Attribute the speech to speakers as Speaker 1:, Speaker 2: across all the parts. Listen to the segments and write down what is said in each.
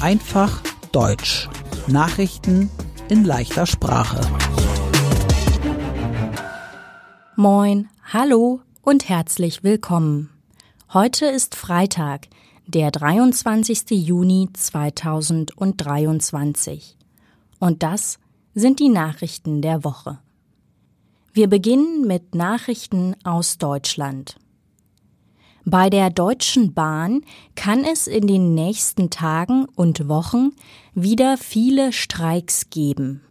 Speaker 1: Einfach Deutsch. Nachrichten in leichter Sprache.
Speaker 2: Moin, hallo und herzlich willkommen. Heute ist Freitag, der 23. Juni 2023. Und das sind die Nachrichten der Woche. Wir beginnen mit Nachrichten aus Deutschland. Bei der Deutschen Bahn kann es in den nächsten Tagen und Wochen wieder viele Streiks geben.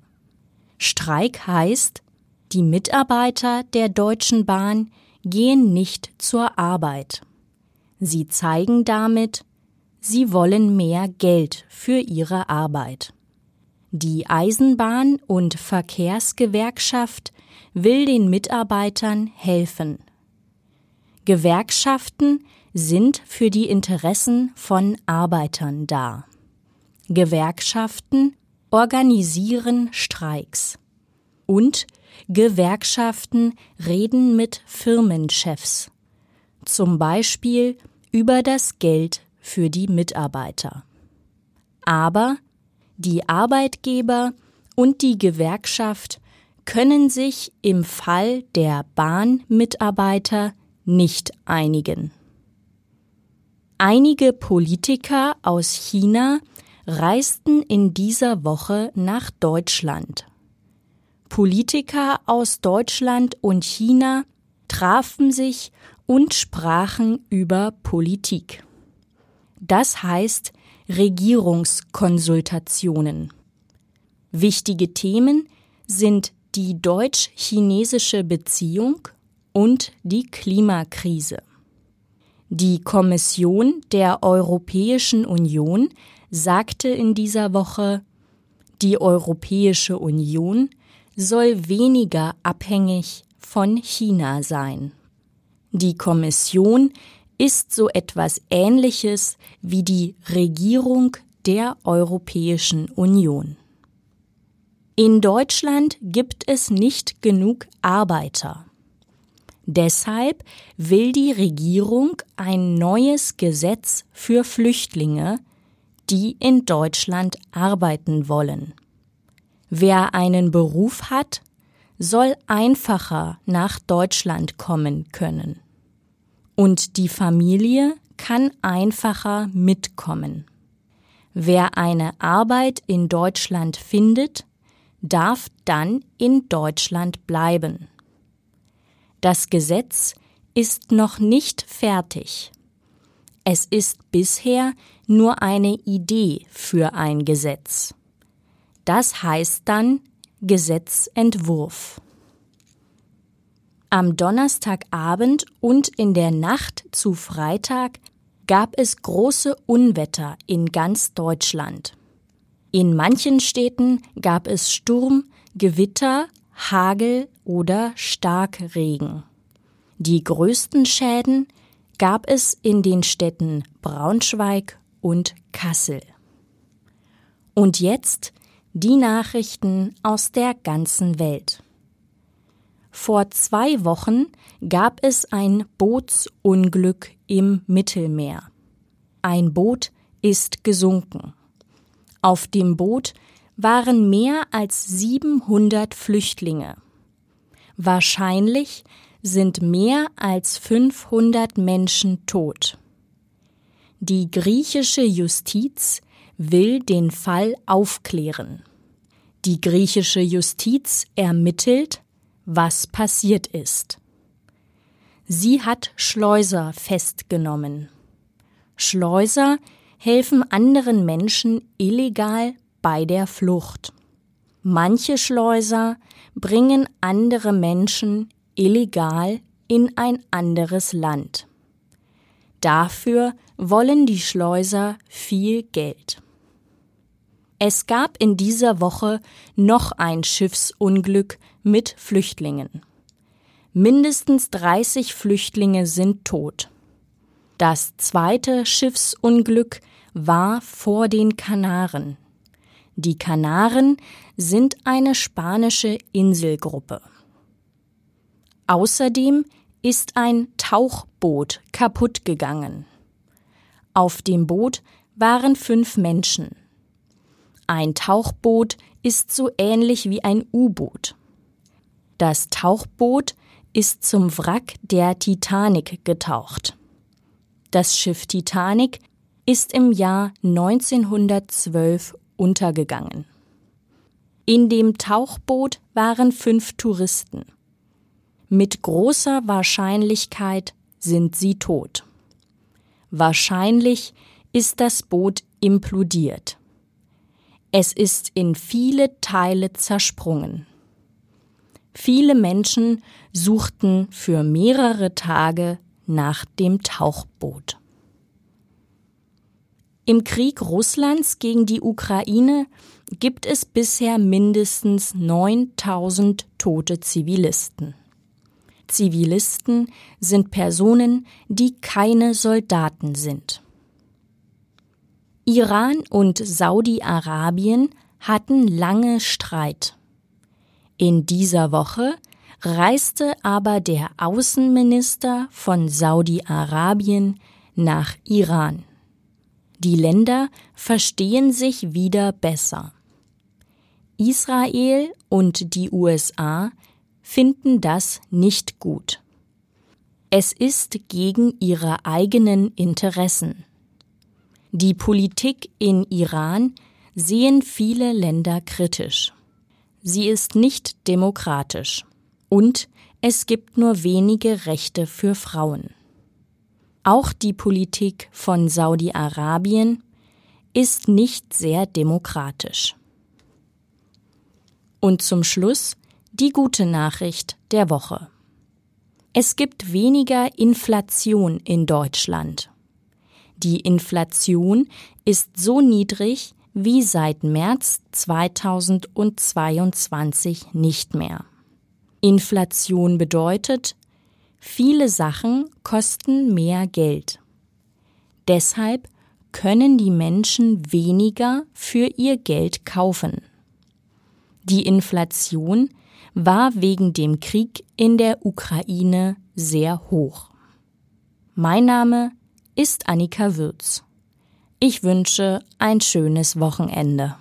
Speaker 2: Streik heißt, die Mitarbeiter der Deutschen Bahn gehen nicht zur Arbeit. Sie zeigen damit, sie wollen mehr Geld für ihre Arbeit. Die Eisenbahn- und Verkehrsgewerkschaft will den Mitarbeitern helfen. Gewerkschaften sind für die Interessen von Arbeitern da. Gewerkschaften organisieren Streiks. Und Gewerkschaften reden mit Firmenchefs. Zum Beispiel über das Geld für die Mitarbeiter. Aber die Arbeitgeber und die Gewerkschaft können sich im Fall der Bahnmitarbeiter nicht einigen. Einige Politiker aus China reisten in dieser Woche nach Deutschland. Politiker aus Deutschland und China trafen sich und sprachen über Politik. Das heißt Regierungskonsultationen. Wichtige Themen sind die deutsch-chinesische Beziehung und die Klimakrise. Die Kommission der Europäischen Union sagte in dieser Woche, die Europäische Union soll weniger abhängig von China sein. Die Kommission ist so etwas Ähnliches wie die Regierung der Europäischen Union. In Deutschland gibt es nicht genug Arbeiter. Deshalb will die Regierung ein neues Gesetz für Flüchtlinge, die in Deutschland arbeiten wollen. Wer einen Beruf hat, soll einfacher nach Deutschland kommen können. Und die Familie kann einfacher mitkommen. Wer eine Arbeit in Deutschland findet, darf dann in Deutschland bleiben. Das Gesetz ist noch nicht fertig. Es ist bisher nur eine Idee für ein Gesetz. Das heißt dann Gesetzentwurf. Am Donnerstagabend und in der Nacht zu Freitag gab es große Unwetter in ganz Deutschland. In manchen Städten gab es Sturm, Gewitter, Hagel oder Starkregen. Die größten Schäden gab es in den Städten Braunschweig und Kassel. Und jetzt die Nachrichten aus der ganzen Welt. Vor zwei Wochen gab es ein Bootsunglück im Mittelmeer. Ein Boot ist gesunken. Auf dem Boot waren mehr als 700 Flüchtlinge. Wahrscheinlich sind mehr als 500 Menschen tot. Die griechische Justiz will den Fall aufklären. Die griechische Justiz ermittelt, was passiert ist. Sie hat Schleuser festgenommen. Schleuser helfen anderen Menschen illegal bei der Flucht. Manche Schleuser bringen andere Menschen illegal in ein anderes Land. Dafür wollen die Schleuser viel Geld. Es gab in dieser Woche noch ein Schiffsunglück mit Flüchtlingen. Mindestens 30 Flüchtlinge sind tot. Das zweite Schiffsunglück war vor den Kanaren. Die Kanaren sind eine spanische Inselgruppe. Außerdem ist ein Tauchboot kaputt gegangen. Auf dem Boot waren fünf Menschen. Ein Tauchboot ist so ähnlich wie ein U-Boot. Das Tauchboot ist zum Wrack der Titanic getaucht. Das Schiff Titanic ist im Jahr 1912 untergegangen. In dem Tauchboot waren fünf Touristen. Mit großer Wahrscheinlichkeit sind sie tot. Wahrscheinlich ist das Boot implodiert. Es ist in viele Teile zersprungen. Viele Menschen suchten für mehrere Tage nach dem Tauchboot. Im Krieg Russlands gegen die Ukraine gibt es bisher mindestens 9000 tote Zivilisten. Zivilisten sind Personen, die keine Soldaten sind. Iran und Saudi-Arabien hatten lange Streit. In dieser Woche reiste aber der Außenminister von Saudi-Arabien nach Iran. Die Länder verstehen sich wieder besser. Israel und die USA finden das nicht gut. Es ist gegen ihre eigenen Interessen. Die Politik in Iran sehen viele Länder kritisch. Sie ist nicht demokratisch und es gibt nur wenige Rechte für Frauen. Auch die Politik von Saudi-Arabien ist nicht sehr demokratisch. Und zum Schluss die gute Nachricht der Woche. Es gibt weniger Inflation in Deutschland. Die Inflation ist so niedrig wie seit März 2022 nicht mehr. Inflation bedeutet, Viele Sachen kosten mehr Geld. Deshalb können die Menschen weniger für ihr Geld kaufen. Die Inflation war wegen dem Krieg in der Ukraine sehr hoch. Mein Name ist Annika Würz. Ich wünsche ein schönes Wochenende.